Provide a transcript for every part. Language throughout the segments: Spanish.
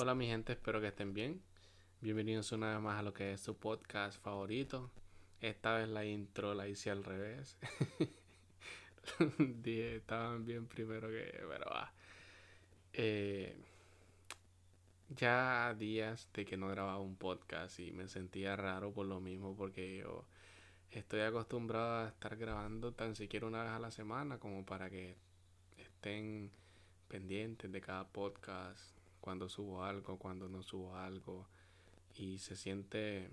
Hola mi gente, espero que estén bien. Bienvenidos una vez más a lo que es su podcast favorito. Esta vez la intro la hice al revés. Dije, estaban bien primero que... Pero va. Eh, ya días de que no grababa un podcast y me sentía raro por lo mismo porque yo estoy acostumbrado a estar grabando tan siquiera una vez a la semana como para que estén pendientes de cada podcast, cuando subo algo, cuando no subo algo y se siente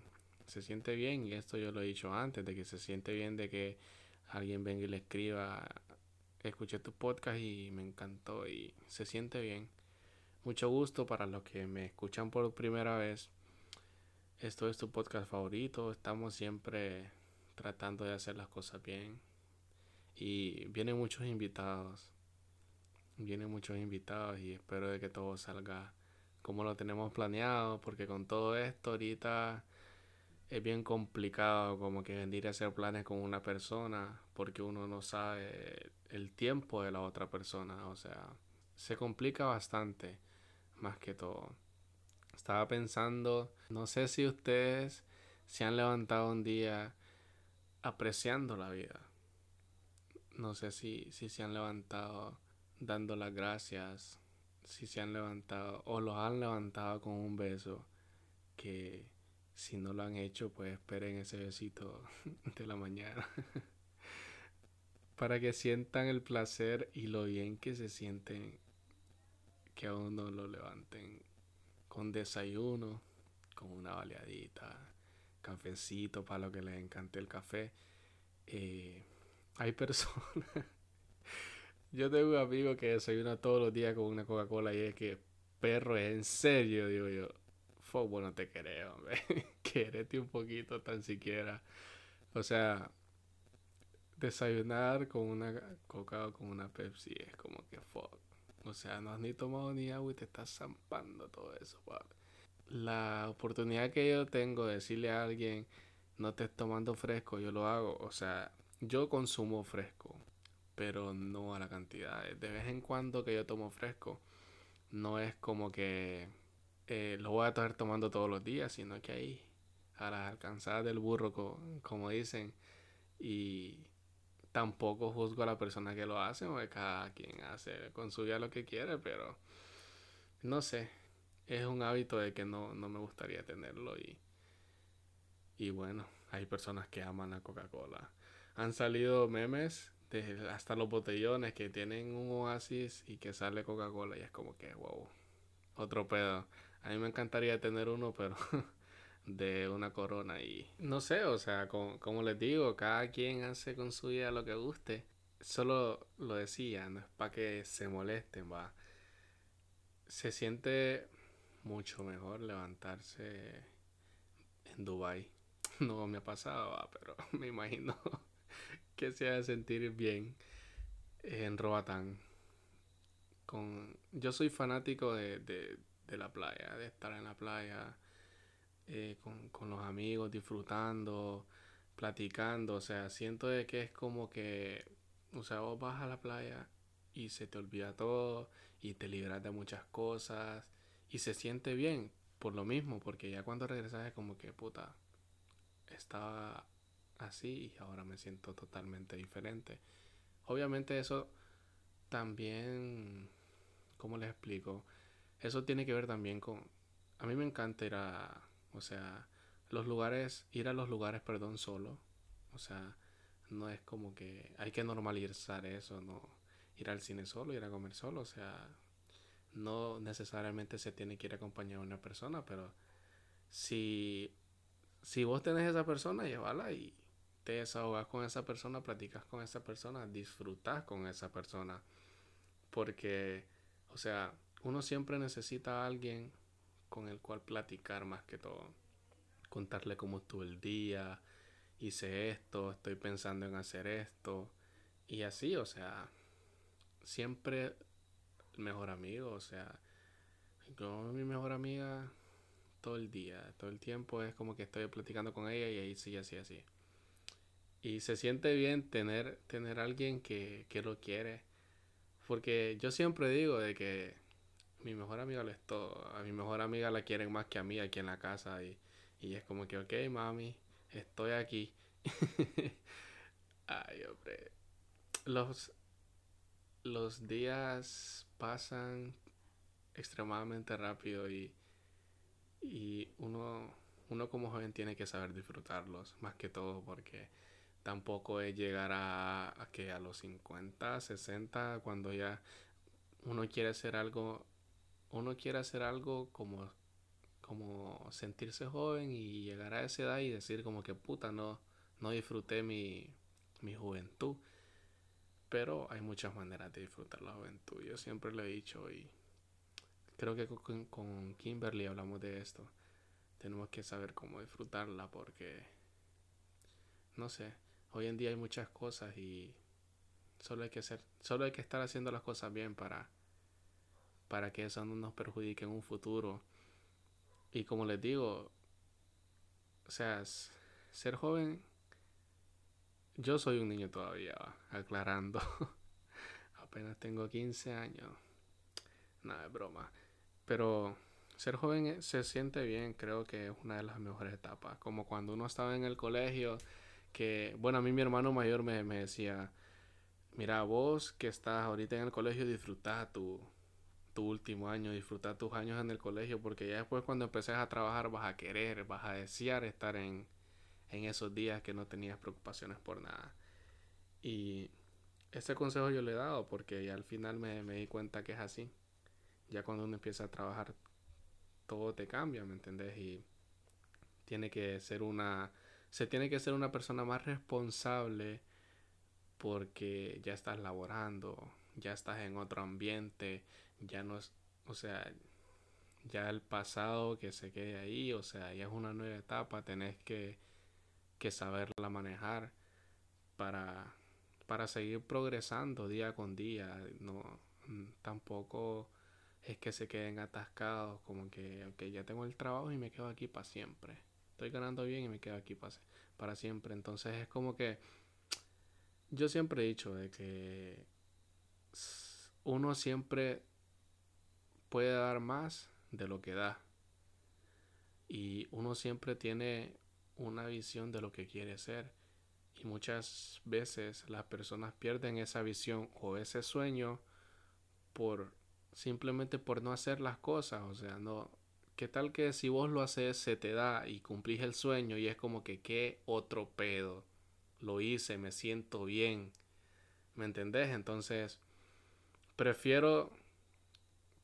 se siente bien y esto yo lo he dicho antes de que se siente bien de que alguien venga y le escriba escuché tu podcast y me encantó y se siente bien. Mucho gusto para los que me escuchan por primera vez. Esto es tu podcast favorito estamos siempre tratando de hacer las cosas bien y vienen muchos invitados vienen muchos invitados y espero de que todo salga como lo tenemos planeado, porque con todo esto ahorita es bien complicado como que venir a hacer planes con una persona porque uno no sabe el tiempo de la otra persona, o sea, se complica bastante más que todo. Estaba pensando, no sé si ustedes se han levantado un día apreciando la vida. No sé si, si se han levantado dando las gracias si se han levantado o los han levantado con un beso que si no lo han hecho pues esperen ese besito de la mañana. Para que sientan el placer y lo bien que se sienten que a uno lo levanten con desayuno con una baleadita cafecito para lo que les encante el café. Eh, hay personas yo tengo un amigo que desayuna todos los días con una Coca-Cola y es que, perro, es en serio, digo yo. Fuck, bueno, te creo, hombre. Querete un poquito tan siquiera. O sea, desayunar con una Coca o con una Pepsi es como que fuck. O sea, no has ni tomado ni agua y te estás zampando todo eso, La oportunidad que yo tengo de decirle a alguien, no te estés tomando fresco, yo lo hago. O sea, yo consumo fresco pero no a la cantidad. De vez en cuando que yo tomo fresco, no es como que eh, lo voy a estar tomando todos los días, sino que ahí, a las alcanzadas del burro, como dicen, y tampoco juzgo a la persona que lo hace, porque cada quien hace con su vida lo que quiere, pero no sé, es un hábito de que no, no me gustaría tenerlo y, y bueno, hay personas que aman la Coca-Cola. Han salido memes hasta los botellones que tienen un oasis y que sale Coca-Cola y es como que, wow, otro pedo. A mí me encantaría tener uno, pero de una corona y no sé, o sea, como, les digo, cada quien hace con su vida lo que guste. Solo lo decía, no es para que se molesten, va. Se siente mucho mejor levantarse en Dubai. No me ha pasado, va, pero me imagino que se haga sentir bien en Roatán. Con, yo soy fanático de, de, de, la playa, de estar en la playa eh, con, con, los amigos, disfrutando, platicando. O sea, siento de que es como que, o sea, vos vas a la playa y se te olvida todo y te libras de muchas cosas y se siente bien por lo mismo, porque ya cuando regresas es como que, puta, estaba así y ahora me siento totalmente diferente. Obviamente eso también, ¿cómo les explico? Eso tiene que ver también con... A mí me encanta ir a, o sea, los lugares, ir a los lugares, perdón, solo. O sea, no es como que hay que normalizar eso, no ir al cine solo, ir a comer solo, o sea, no necesariamente se tiene que ir acompañado de una persona, pero si, si vos tenés esa persona, llévala y, te desahogas con esa persona, platicas con esa persona, disfrutas con esa persona. Porque, o sea, uno siempre necesita a alguien con el cual platicar más que todo. Contarle cómo estuvo el día, hice esto, estoy pensando en hacer esto. Y así, o sea, siempre el mejor amigo, o sea, yo mi mejor amiga todo el día, todo el tiempo es como que estoy platicando con ella y ahí sí, así, así. Y se siente bien tener, tener alguien que, que lo quiere. Porque yo siempre digo de que mi mejor amiga lo es todo. A mi mejor amiga la quieren más que a mí aquí en la casa y, y es como que, ok, mami, estoy aquí. Ay, hombre. Los, los días pasan extremadamente rápido y, y uno, uno como joven tiene que saber disfrutarlos más que todo porque tampoco es llegar a, que a los 50, 60 cuando ya uno quiere hacer algo uno quiere hacer algo como como sentirse joven y llegar a esa edad y decir como que puta no no disfruté mi, mi juventud pero hay muchas maneras de disfrutar la juventud. Yo siempre lo he dicho y creo que con, con Kimberly hablamos de esto. Tenemos que saber cómo disfrutarla porque no sé hoy en día hay muchas cosas y solo hay que hacer solo hay que estar haciendo las cosas bien para para que eso no nos perjudique en un futuro. Y como les digo, o sea, ser joven, yo soy un niño todavía, aclarando. Apenas tengo 15 años. Nada, es broma. Pero ser joven se siente bien, creo que es una de las mejores etapas. Como cuando uno estaba en el colegio, que, bueno, a mí mi hermano mayor me, me decía, mira, vos que estás ahorita en el colegio, disfruta tu, tu último año, disfrutar tus años en el colegio, porque ya después cuando empeces a trabajar vas a querer, vas a desear estar en, en esos días que no tenías preocupaciones por nada. Y ese consejo yo le he dado porque ya al final me, me di cuenta que es así. Ya cuando uno empieza a trabajar, todo te cambia, ¿me entendés? Y tiene que ser una, se tiene que ser una persona más responsable porque ya estás laborando, ya estás en otro ambiente, ya no es, o sea, ya el pasado que se quede ahí, o sea, ya es una nueva etapa, tenés que, que saberla manejar para, para seguir progresando día con día, no, tampoco es que se queden atascados, como que, ok, ya tengo el trabajo y me quedo aquí para siempre, estoy ganando bien y me quedo aquí para, para siempre, entonces es como que yo siempre he dicho de que uno siempre puede dar más de lo que da. Y uno siempre tiene una visión de lo que quiere ser. Y muchas veces las personas pierden esa visión o ese sueño por simplemente por no hacer las cosas. O sea, no. ¿Qué tal que si vos lo haces se te da y cumplís el sueño y es como que qué otro pedo? Lo hice, me siento bien. ¿Me entendés? Entonces, prefiero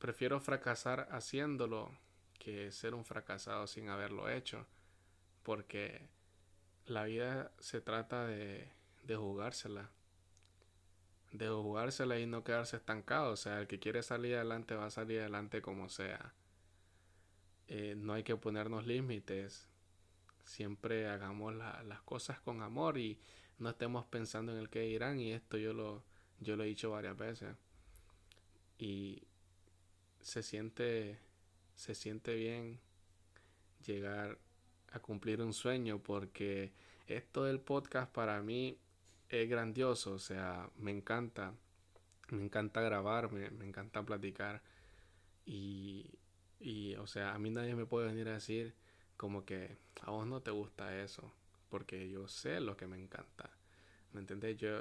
Prefiero fracasar haciéndolo que ser un fracasado sin haberlo hecho. Porque la vida se trata de, de jugársela. De jugársela y no quedarse estancado. O sea, el que quiere salir adelante va a salir adelante como sea. Eh, no hay que ponernos límites. Siempre hagamos las cosas con amor y no estemos pensando en el que irán. Y esto yo lo, yo lo he dicho varias veces. Y se siente, se siente bien llegar a cumplir un sueño porque esto del podcast para mí es grandioso, o sea, me encanta, me encanta grabar, me, encanta platicar y, y, o sea, a mí nadie me puede venir a decir como que a vos no te gusta eso, porque yo sé lo que me encanta, ¿me entiendes? Yo,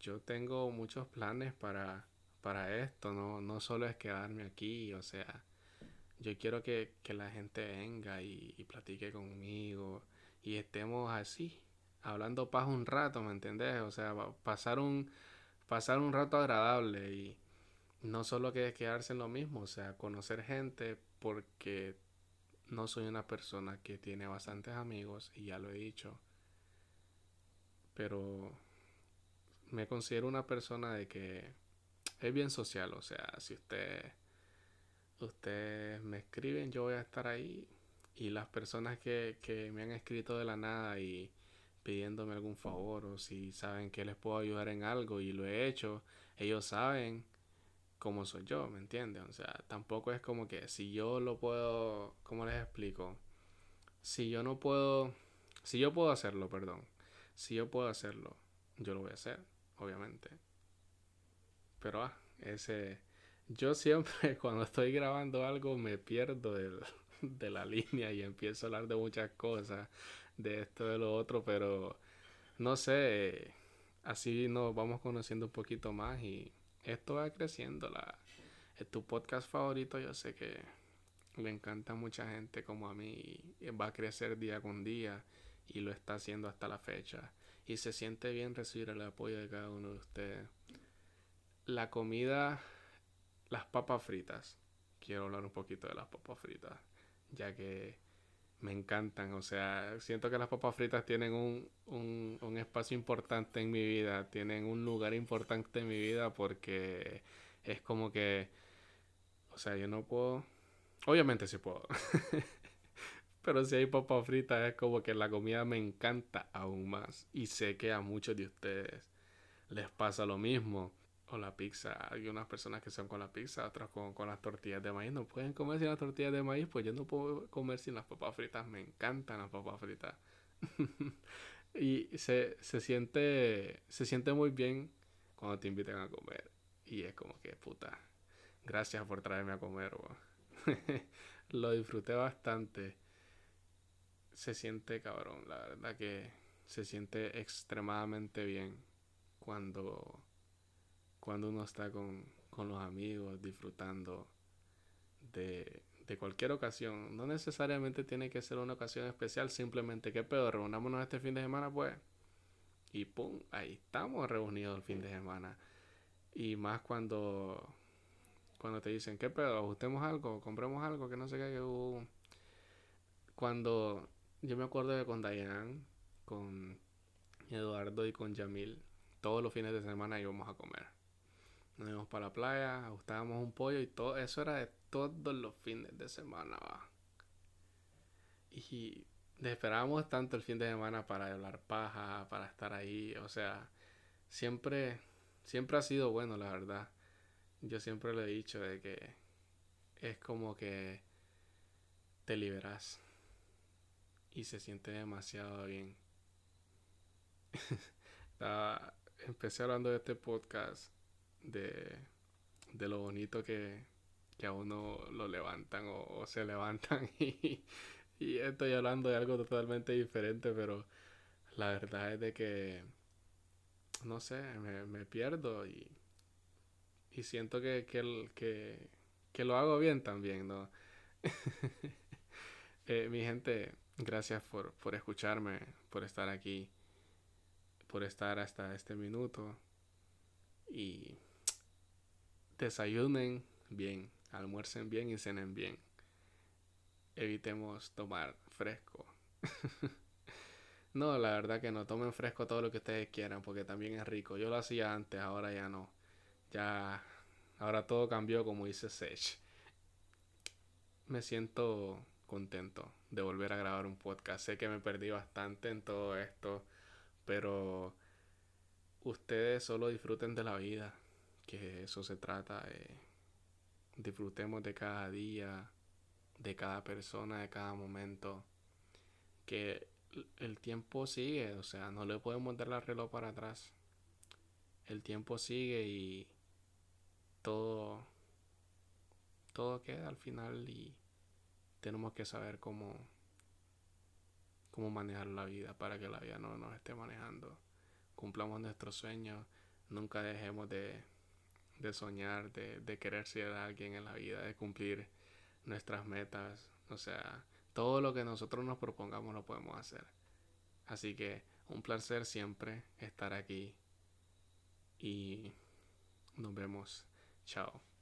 yo tengo muchos planes para para esto, no, no solo es quedarme aquí, o sea, yo quiero que, la gente venga y, platique conmigo y estemos así, hablando paz un rato, ¿me entendés? O sea, pasar un, pasar un rato agradable y no solo que quedarse en lo mismo, o sea, conocer gente porque no soy una persona que tiene bastantes amigos y ya lo he dicho, pero me considero una persona de que es bien social, o sea, si usted ustedes me escriben, yo voy a estar ahí y las personas que, que me han escrito de la nada y pidiéndome algún favor o si saben que les puedo ayudar en algo y lo he hecho, ellos saben cómo soy yo, ¿me entienden? O sea, tampoco es como que si yo lo puedo, ¿cómo les explico? Si yo no puedo, si yo puedo hacerlo, perdón, si yo puedo hacerlo, yo lo voy a hacer, obviamente. Pero ah, ese, yo siempre cuando estoy grabando algo me pierdo de la línea y empiezo a hablar de muchas cosas, de esto, de lo otro, pero no sé, así nos vamos conociendo un poquito más y esto va creciendo. La, es tu podcast favorito, yo sé que le encanta a mucha gente como a mí va a crecer día con día y lo está haciendo hasta la fecha. Y se siente bien recibir el apoyo de cada uno de ustedes. La comida, las papas fritas. Quiero hablar un poquito de las papas fritas, ya que me encantan. O sea, siento que las papas fritas tienen un, un, un, espacio importante en mi vida, tienen un lugar importante en mi vida porque es como que, o sea, yo no puedo, obviamente sí puedo, pero si hay papas fritas es como que la comida me encanta aún más y sé que a muchos de ustedes les pasa lo mismo o la pizza. Hay unas personas que son con la pizza, otras con, con, las tortillas de maíz. No pueden comer sin las tortillas de maíz, pues yo no puedo comer sin las papas fritas. Me encantan las papas fritas. y se, se, siente, se siente muy bien cuando te invitan a comer. Y es como que, puta, gracias por traerme a comer. Lo disfruté bastante. Se siente cabrón, la verdad que se siente extremadamente bien cuando cuando uno está con, los amigos, disfrutando de, cualquier ocasión. No necesariamente tiene que ser una ocasión especial, simplemente que pedo, reunámonos este fin de semana, pues. Y pum, ahí estamos reunidos el fin de semana. Y más cuando, cuando te dicen, ¿qué pedo? ¿Ajustemos algo? ¿Compremos algo? Que no sé qué. Que Cuando yo me acuerdo de con Diane, con Eduardo y con Yamil, todos los fines de semana íbamos a comer nos íbamos para la playa, ajustábamos un pollo y todo eso era de todos los fines de semana. ¿va? Y esperábamos tanto el fin de semana para hablar paja, para estar ahí, o sea, siempre, siempre ha sido bueno, la verdad. Yo siempre le he dicho de que es como que te liberas y se siente demasiado bien. empecé hablando de este podcast de, de lo bonito que, que, a uno lo levantan o, se levantan y, estoy hablando de algo totalmente diferente, pero la verdad es de que, no sé, me, me pierdo y, y siento que, que, que, que, lo hago bien también, ¿no? eh, mi gente, gracias por, por escucharme, por estar aquí, por estar hasta este minuto y desayunen bien, almuercen bien y cenen bien. Evitemos tomar fresco. no, la verdad que no tomen fresco todo lo que ustedes quieran porque también es rico. Yo lo hacía antes, ahora ya no. Ya, ahora todo cambió como dice Sech. Me siento contento de volver a grabar un podcast. Sé que me perdí bastante en todo esto, pero ustedes solo disfruten de la vida que eso se trata. disfrutemos de cada día, de cada persona, de cada momento. Que el tiempo sigue, o sea, no le podemos dar el reloj para atrás. El tiempo sigue y todo, todo queda al final y tenemos que saber cómo, cómo manejar la vida para que la vida no nos esté manejando. Cumplamos nuestros sueños, nunca dejemos de, de soñar, de, de querer ser alguien en la vida, de cumplir nuestras metas. O sea, todo lo que nosotros nos propongamos lo podemos hacer. Así que un placer siempre estar aquí y nos vemos. Chao.